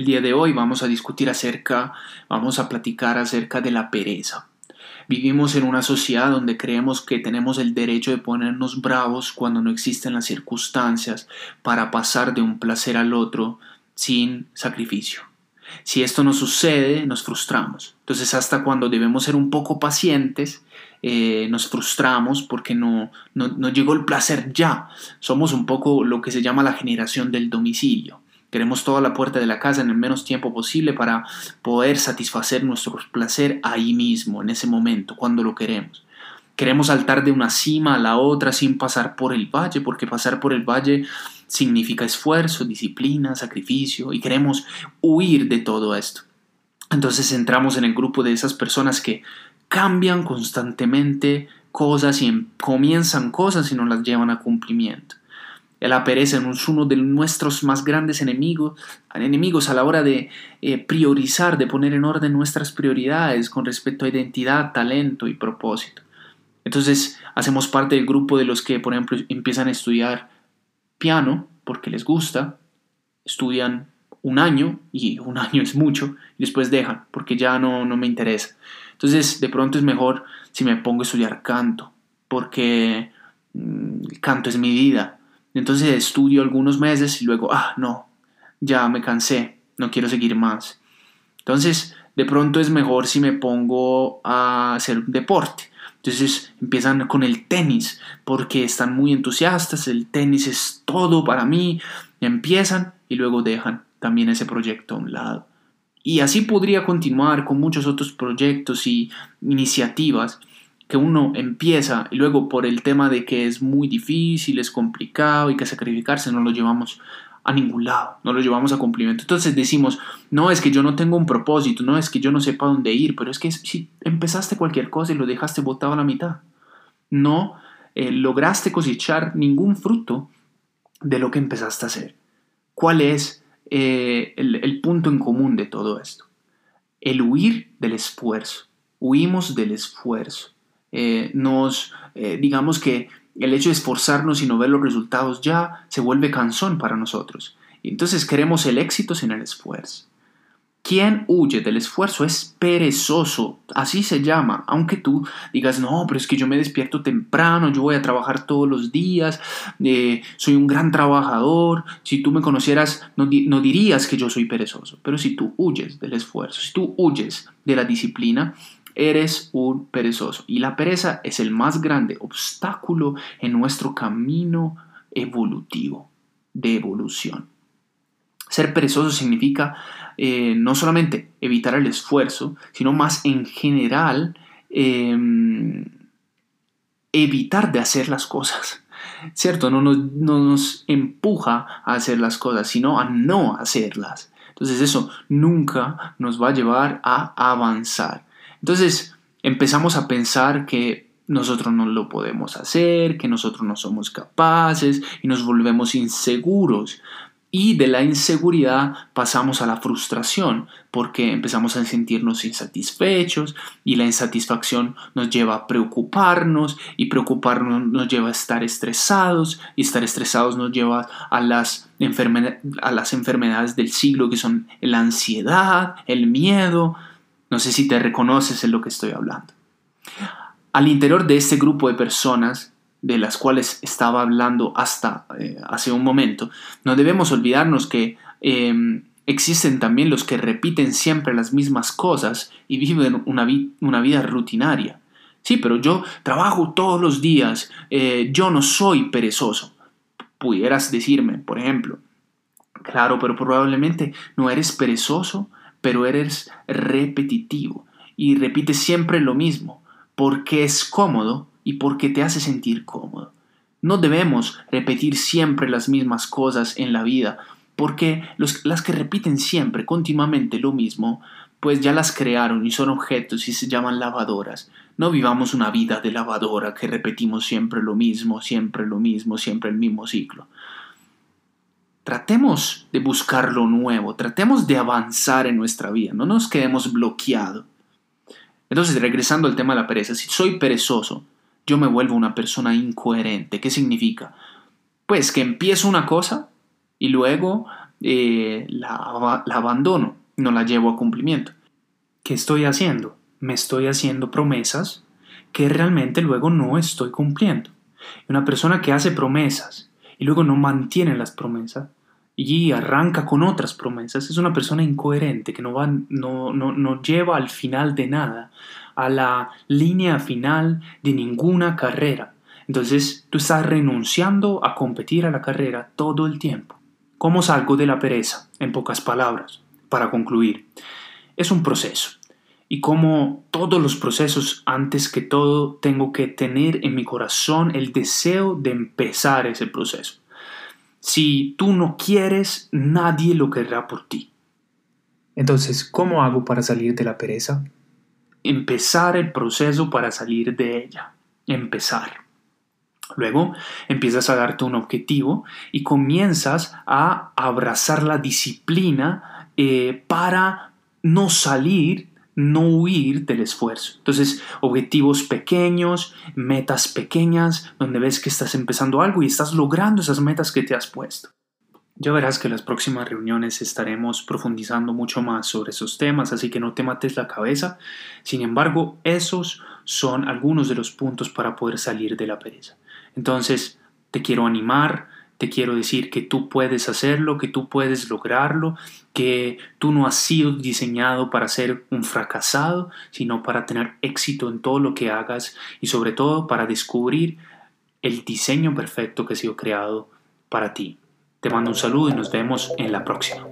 El día de hoy vamos a discutir acerca, vamos a platicar acerca de la pereza. Vivimos en una sociedad donde creemos que tenemos el derecho de ponernos bravos cuando no existen las circunstancias para pasar de un placer al otro sin sacrificio. Si esto no sucede, nos frustramos. Entonces hasta cuando debemos ser un poco pacientes, eh, nos frustramos porque no, no, no llegó el placer ya. Somos un poco lo que se llama la generación del domicilio. Queremos toda la puerta de la casa en el menos tiempo posible para poder satisfacer nuestro placer ahí mismo, en ese momento, cuando lo queremos. Queremos saltar de una cima a la otra sin pasar por el valle, porque pasar por el valle significa esfuerzo, disciplina, sacrificio, y queremos huir de todo esto. Entonces entramos en el grupo de esas personas que cambian constantemente cosas y em, comienzan cosas y no las llevan a cumplimiento. La pereza es uno de nuestros más grandes enemigos, enemigos a la hora de eh, priorizar, de poner en orden nuestras prioridades con respecto a identidad, talento y propósito. Entonces hacemos parte del grupo de los que, por ejemplo, empiezan a estudiar piano porque les gusta, estudian un año y un año es mucho y después dejan porque ya no, no me interesa. Entonces de pronto es mejor si me pongo a estudiar canto porque mm, el canto es mi vida entonces estudio algunos meses y luego, ah, no, ya me cansé, no quiero seguir más. Entonces, de pronto es mejor si me pongo a hacer un deporte. Entonces empiezan con el tenis porque están muy entusiastas, el tenis es todo para mí, empiezan y luego dejan también ese proyecto a un lado. Y así podría continuar con muchos otros proyectos y iniciativas que uno empieza y luego por el tema de que es muy difícil, es complicado y que sacrificarse no lo llevamos a ningún lado, no lo llevamos a cumplimiento. Entonces decimos, no es que yo no tengo un propósito, no es que yo no sepa dónde ir, pero es que si empezaste cualquier cosa y lo dejaste botado a la mitad, no eh, lograste cosechar ningún fruto de lo que empezaste a hacer. ¿Cuál es eh, el punto en común de todo esto? El huir del esfuerzo. Huimos del esfuerzo. Eh, nos, eh, digamos que el hecho de esforzarnos y no ver los resultados ya se vuelve cansón para nosotros. Y entonces queremos el éxito sin el esfuerzo. Quien huye del esfuerzo es perezoso, así se llama, aunque tú digas, no, pero es que yo me despierto temprano, yo voy a trabajar todos los días, eh, soy un gran trabajador, si tú me conocieras no, no dirías que yo soy perezoso, pero si tú huyes del esfuerzo, si tú huyes de la disciplina, eres un perezoso. Y la pereza es el más grande obstáculo en nuestro camino evolutivo, de evolución. Ser perezoso significa eh, no solamente evitar el esfuerzo, sino más en general em, evitar de hacer las cosas. ¿Cierto? No nos, no nos empuja a hacer las cosas, sino a no hacerlas. Entonces eso nunca nos va a llevar a avanzar. Entonces empezamos a pensar que nosotros no lo podemos hacer, que nosotros no somos capaces y nos volvemos inseguros. Y de la inseguridad pasamos a la frustración porque empezamos a sentirnos insatisfechos y la insatisfacción nos lleva a preocuparnos y preocuparnos nos lleva a estar estresados y estar estresados nos lleva a las, enfermedades del siglo que son la ansiedad, el miedo, no sé si te reconoces en lo que estoy hablando. Al interior de este grupo de personas, de las cuales estaba hablando hasta eh, hace un momento, no debemos olvidarnos que em, existen también los que repiten siempre las mismas cosas y viven una, vida rutinaria. Sí, pero yo trabajo todos los días, eh, yo no soy perezoso. Pudieras decirme, por ejemplo, claro, pero probablemente no eres perezoso pero eres repetitivo y repites siempre lo mismo, porque es cómodo y porque te hace sentir cómodo. No debemos repetir siempre las mismas cosas en la vida, porque las que repiten siempre, continuamente lo mismo, pues ya las crearon y son objetos y se llaman lavadoras. No vivamos una vida de lavadora que repetimos siempre lo mismo, siempre lo mismo, siempre el mismo ciclo. Tratemos de buscar lo nuevo, tratemos de avanzar en nuestra vida, no nos quedemos bloqueados. Entonces, regresando al tema de la pereza, si soy perezoso, yo me vuelvo una persona incoherente. ¿Qué significa? Pues que empiezo una cosa y luego eh, la, la abandono, no la llevo a cumplimiento. ¿Qué estoy haciendo? Me estoy haciendo promesas que realmente luego no estoy cumpliendo. Una persona que hace promesas y luego no mantiene las promesas y arranca con otras promesas es una persona incoherente que no, va, no, no, no lleva al final de nada, a la línea final de ninguna carrera. Entonces tú estás renunciando a competir a la carrera todo el tiempo. ¿Cómo salgo de la pereza? En pocas palabras, para concluir. Es un proceso. Y como todos los procesos, antes que todo, tengo que tener en mi corazón el deseo de empezar ese proceso. Si tú no quieres, nadie lo querrá por ti. Entonces, ¿cómo hago para salir de la pereza? Empezar el proceso para salir de ella. Empezar. Luego empiezas a darte un objetivo y comienzas a abrazar la disciplina eh, para no salir no huir del esfuerzo. Entonces, objetivos pequeños, metas pequeñas, donde ves que estás empezando algo y estás logrando esas metas que te has puesto. Ya verás que en las próximas reuniones estaremos profundizando mucho más sobre esos temas, así que no te mates la cabeza. Sin embargo, esos son algunos de los puntos para poder salir de la pereza. Entonces, te quiero animar, te quiero decir que tú puedes hacerlo, que tú puedes lograrlo, que tú no has sido diseñado para ser un fracasado, sino para tener éxito en todo lo que hagas y sobre todo para descubrir el diseño perfecto que ha sido creado para ti. Te mando un saludo y nos vemos en la próxima.